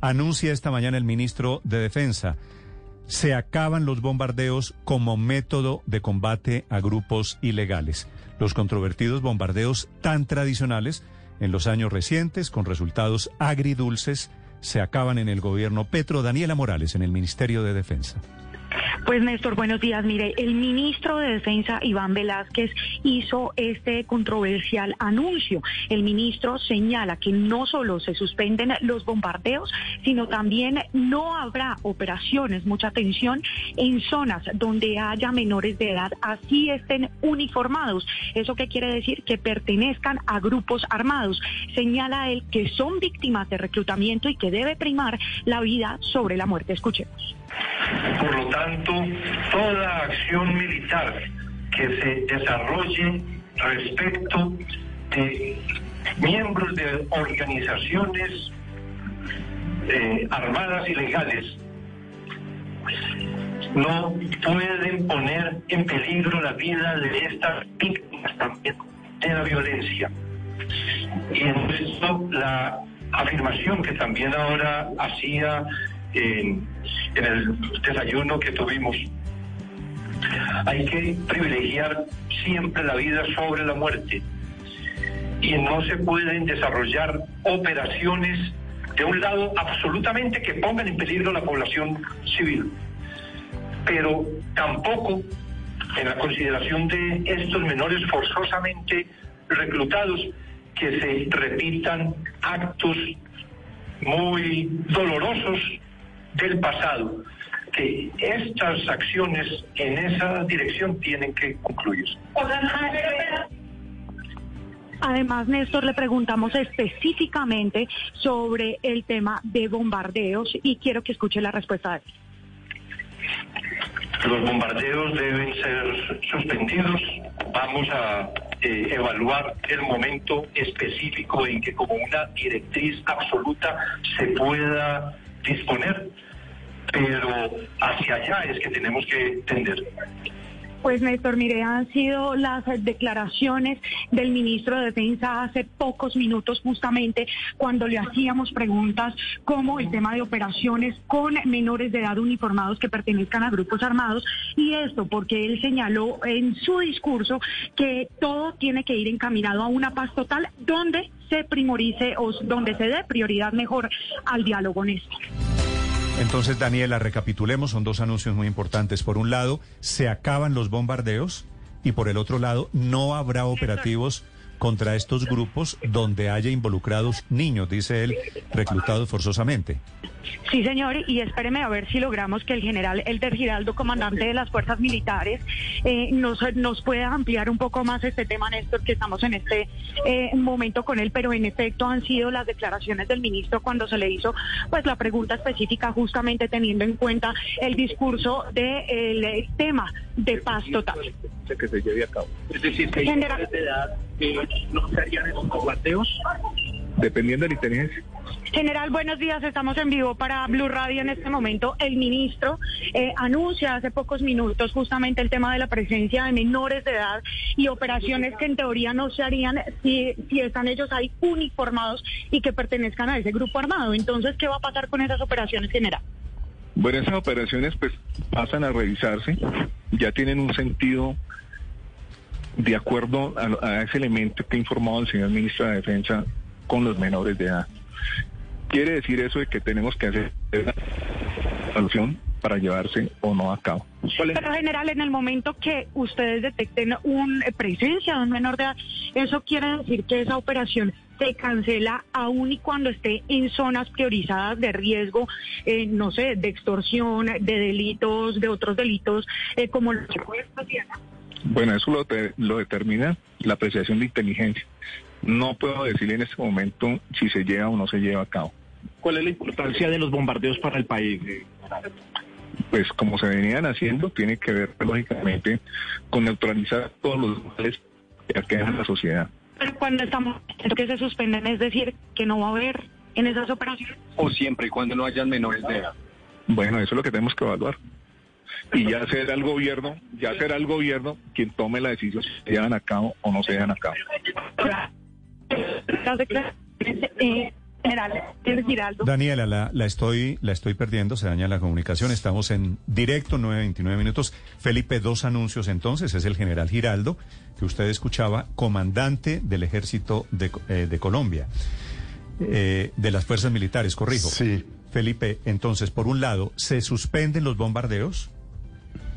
Anuncia esta mañana el ministro de Defensa. Se acaban los bombardeos como método de combate a grupos ilegales. Los controvertidos bombardeos tan tradicionales en los años recientes, con resultados agridulces, se acaban en el gobierno Petro. Daniela Morales, en el Ministerio de Defensa. Pues Néstor, buenos días. Mire, el ministro de Defensa, Iván Velázquez, hizo este controversial anuncio. El ministro señala que no solo se suspenden los bombardeos, sino también no habrá operaciones, mucha atención, en zonas donde haya menores de edad, así estén uniformados. ¿Eso qué quiere decir? Que pertenezcan a grupos armados. Señala él que son víctimas de reclutamiento y que debe primar la vida sobre la muerte. Escuchemos. Por lo tanto, toda acción militar que se desarrolle respecto de miembros de organizaciones eh, armadas ilegales no pueden poner en peligro la vida de estas víctimas también de la violencia. Y en esto la afirmación que también ahora hacía en, el desayuno que tuvimos. Hay que privilegiar siempre la vida sobre la muerte y no se pueden desarrollar operaciones de un lado absolutamente que pongan en peligro la población civil, pero tampoco en la consideración de estos menores forzosamente reclutados que se repitan actos muy dolorosos del pasado, que estas acciones en esa dirección tienen que concluir. Además, Néstor, le preguntamos específicamente sobre el tema de bombardeos y quiero que escuche la respuesta de él. Los bombardeos deben ser suspendidos. Vamos a eh, evaluar el momento específico en que como una directriz absoluta se pueda disponer, pero hacia allá es que tenemos que tender. Pues Néstor, mire, han sido las declaraciones del ministro de Defensa hace pocos minutos justamente cuando le hacíamos preguntas como el tema de operaciones con menores de edad uniformados que pertenezcan a grupos armados y esto porque él señaló en su discurso que todo tiene que ir encaminado a una paz total donde se primorice o donde se dé prioridad mejor al diálogo, Néstor. Entonces, Daniela, recapitulemos, son dos anuncios muy importantes. Por un lado, se acaban los bombardeos y por el otro lado, no habrá operativos contra estos grupos donde haya involucrados niños, dice él, reclutados forzosamente. Sí, señor, y espéreme a ver si logramos que el general Elder Giraldo, comandante de las fuerzas militares, eh, nos, nos pueda ampliar un poco más este tema, Néstor, que estamos en este eh, momento con él, pero en efecto han sido las declaraciones del ministro cuando se le hizo pues la pregunta específica justamente teniendo en cuenta el discurso del de, tema de paz total. Que se lleve a cabo. Es decir, que hay de edad que no se harían esos combateos dependiendo de la inteligencia. General, buenos días. Estamos en vivo para Blue Radio en este momento. El ministro eh, anuncia hace pocos minutos justamente el tema de la presencia de menores de edad y operaciones que en teoría no se harían si, si están ellos ahí uniformados y que pertenezcan a ese grupo armado. Entonces, ¿qué va a pasar con esas operaciones, general? Bueno, esas operaciones pues pasan a revisarse, ya tienen un sentido de acuerdo a, ese elemento que ha informado el señor ministro de Defensa con los menores de edad. Quiere decir eso de que tenemos que hacer una solución para llevarse o no a cabo. Pero general, en el momento que ustedes detecten una eh, presencia de un menor de edad, eso quiere decir que esa operación se cancela aún y cuando esté en zonas priorizadas de riesgo, eh, no sé, de extorsión, de delitos, de otros delitos, eh, como los Bueno, eso lo, lo determina la apreciación de inteligencia. No puedo decirle en este momento si se lleva o no se lleva a cabo. ¿Cuál es la importancia de los bombardeos para el país? Pues como se venían haciendo, tiene que ver lógicamente con neutralizar todos los males que aquejan la sociedad. Pero cuando estamos que se suspenden, es decir, que no va a haber en esas operaciones. O siempre y cuando no hayan menores de edad. Bueno, eso es lo que tenemos que evaluar. Y ya será el gobierno, ya será el gobierno quien tome la decisión si se llevan a cabo o no se llevan a cabo. Eh. Daniela, la, la, estoy, la estoy perdiendo, se daña la comunicación. Estamos en directo, 9.29 minutos. Felipe, dos anuncios entonces. Es el general Giraldo, que usted escuchaba, comandante del ejército de, eh, de Colombia, eh, de las fuerzas militares, corrijo. Sí. Felipe, entonces, por un lado, se suspenden los bombardeos.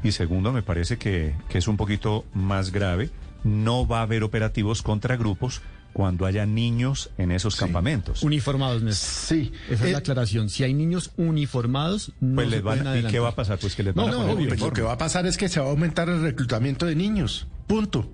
Y segundo, me parece que, que es un poquito más grave, no va a haber operativos contra grupos cuando haya niños en esos Sí. campamentos. Uniformados, Néstor. Sí. Esa es la Eh, aclaración. Si hay niños uniformados, no Pues se les van, pueden ¿Y qué va a pasar? Pues que les No, van a no, poner obvio. lo que va a pasar es que se va a aumentar el reclutamiento de niños. Punto.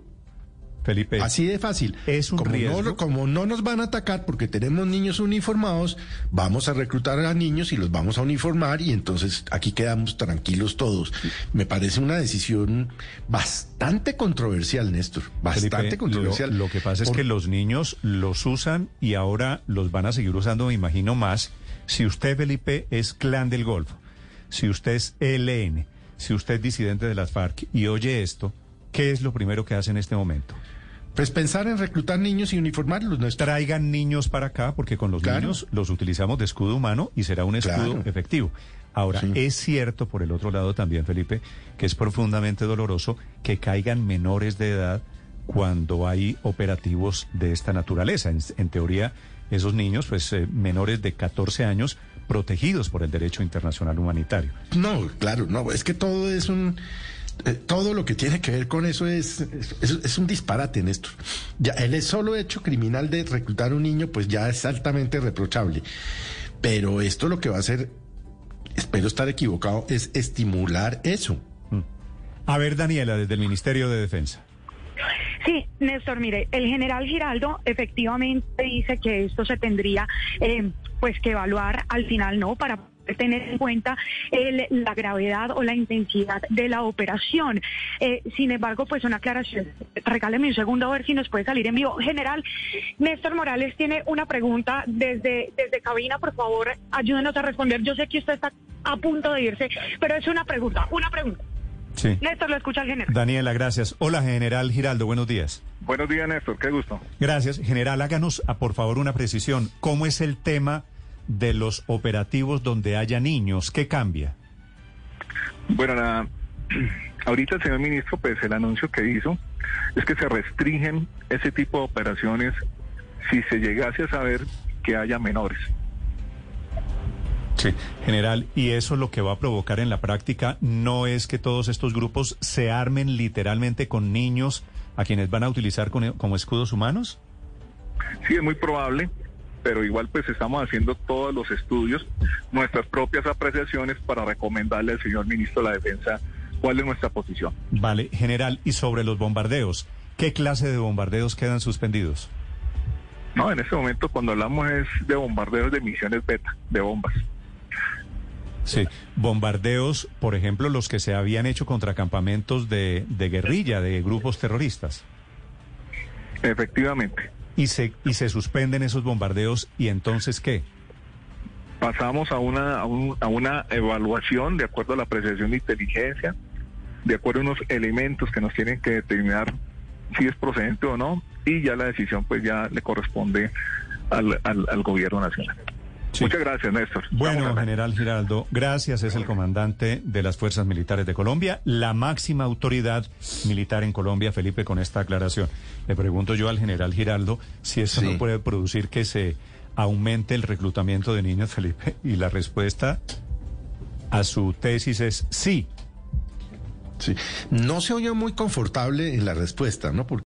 Felipe, Así de fácil. es un como riesgo. No, como no nos van a atacar porque tenemos niños uniformados, vamos a reclutar a niños y los vamos a uniformar y entonces aquí quedamos tranquilos todos. Me parece una decisión bastante controversial, Néstor. Bastante Felipe, controversial. Lo, lo que pasa es Por- que los niños los usan y ahora los van a seguir usando, me imagino, más. Si usted, Felipe, es clan del Golfo, si usted es ELN, si usted es disidente de las FARC y oye esto, ¿qué es lo primero que hace en este momento? Pues pensar en reclutar niños y uniformarlos, Néstor. Traigan niños para acá porque con los Claro. niños los utilizamos de escudo humano y será un escudo Claro. efectivo. Ahora, Sí. es cierto, por el otro lado también, Felipe, que es profundamente doloroso que caigan menores de edad cuando hay operativos de esta naturaleza. En, en teoría, esos niños, pues eh, menores de 14 años, protegidos por el derecho internacional humanitario. No, claro, no, es que todo es un... eh, todo lo que tiene que ver con eso es, es, un disparate, Néstor. Ya, el solo hecho criminal de reclutar a un niño, pues ya es altamente reprochable. Pero esto lo que va a hacer, espero estar equivocado, es estimular eso. A ver, Daniela, desde el Ministerio de Defensa. Sí, Néstor, mire, el general Giraldo efectivamente dice que esto se tendría eh, pues que evaluar al final, ¿no? Para tener en cuenta el- la gravedad o la intensidad de la operación. Eh, sin embargo, pues una aclaración. Regáleme un segundo a ver si nos puede salir en vivo. General, Néstor Morales tiene una pregunta desde, desde cabina. Por favor, ayúdenos a responder. Yo sé que usted está a punto de irse, pero es una pregunta, una pregunta. Sí. Néstor, lo escucha el general. Daniela, gracias. Hola, General Giraldo, buenos días. Buenos días, Néstor. Qué gusto. Gracias. General, háganos, ah, por favor, una precisión. ¿Cómo es el tema de los operativos donde haya niños? ¿Qué cambia? Bueno, la- ahorita el señor ministro, pues el anuncio que hizo es que se restringen ese tipo de operaciones si se llegase a saber que haya menores. Sí. General, y eso lo que va a provocar en la práctica no es que todos estos grupos se armen literalmente con niños a quienes van a utilizar con- como escudos humanos? Sí, es muy probable, pero igual pues estamos haciendo todos los estudios, nuestras propias apreciaciones para recomendarle al señor ministro de la Defensa cuál es nuestra posición. Vale, general, y sobre los bombardeos, ¿qué clase de bombardeos quedan suspendidos? No, en este momento cuando hablamos es de bombardeos de misiones beta, de bombas. Sí, bombardeos, por ejemplo, los que se habían hecho contra campamentos de, de guerrilla, de grupos terroristas. Efectivamente. Y se, y se suspenden esos bombardeos, ¿y entonces qué? pasamos a una, a, un- a una evaluación de acuerdo a la apreciación de inteligencia, de acuerdo a unos elementos que nos tienen que determinar si es procedente o no, y ya la decisión pues ya le corresponde al, al, al gobierno nacional. Sí. Muchas gracias, Néstor. Bueno, general Giraldo, gracias. Es el comandante de las Fuerzas Militares de Colombia, la máxima autoridad militar en Colombia, Felipe, con esta aclaración. Le pregunto yo al general Giraldo si eso Sí. no puede producir que se aumente el reclutamiento de niños, Felipe. Y la respuesta a su tesis es sí. Sí. No se oye muy confortable en la respuesta, ¿no? Porque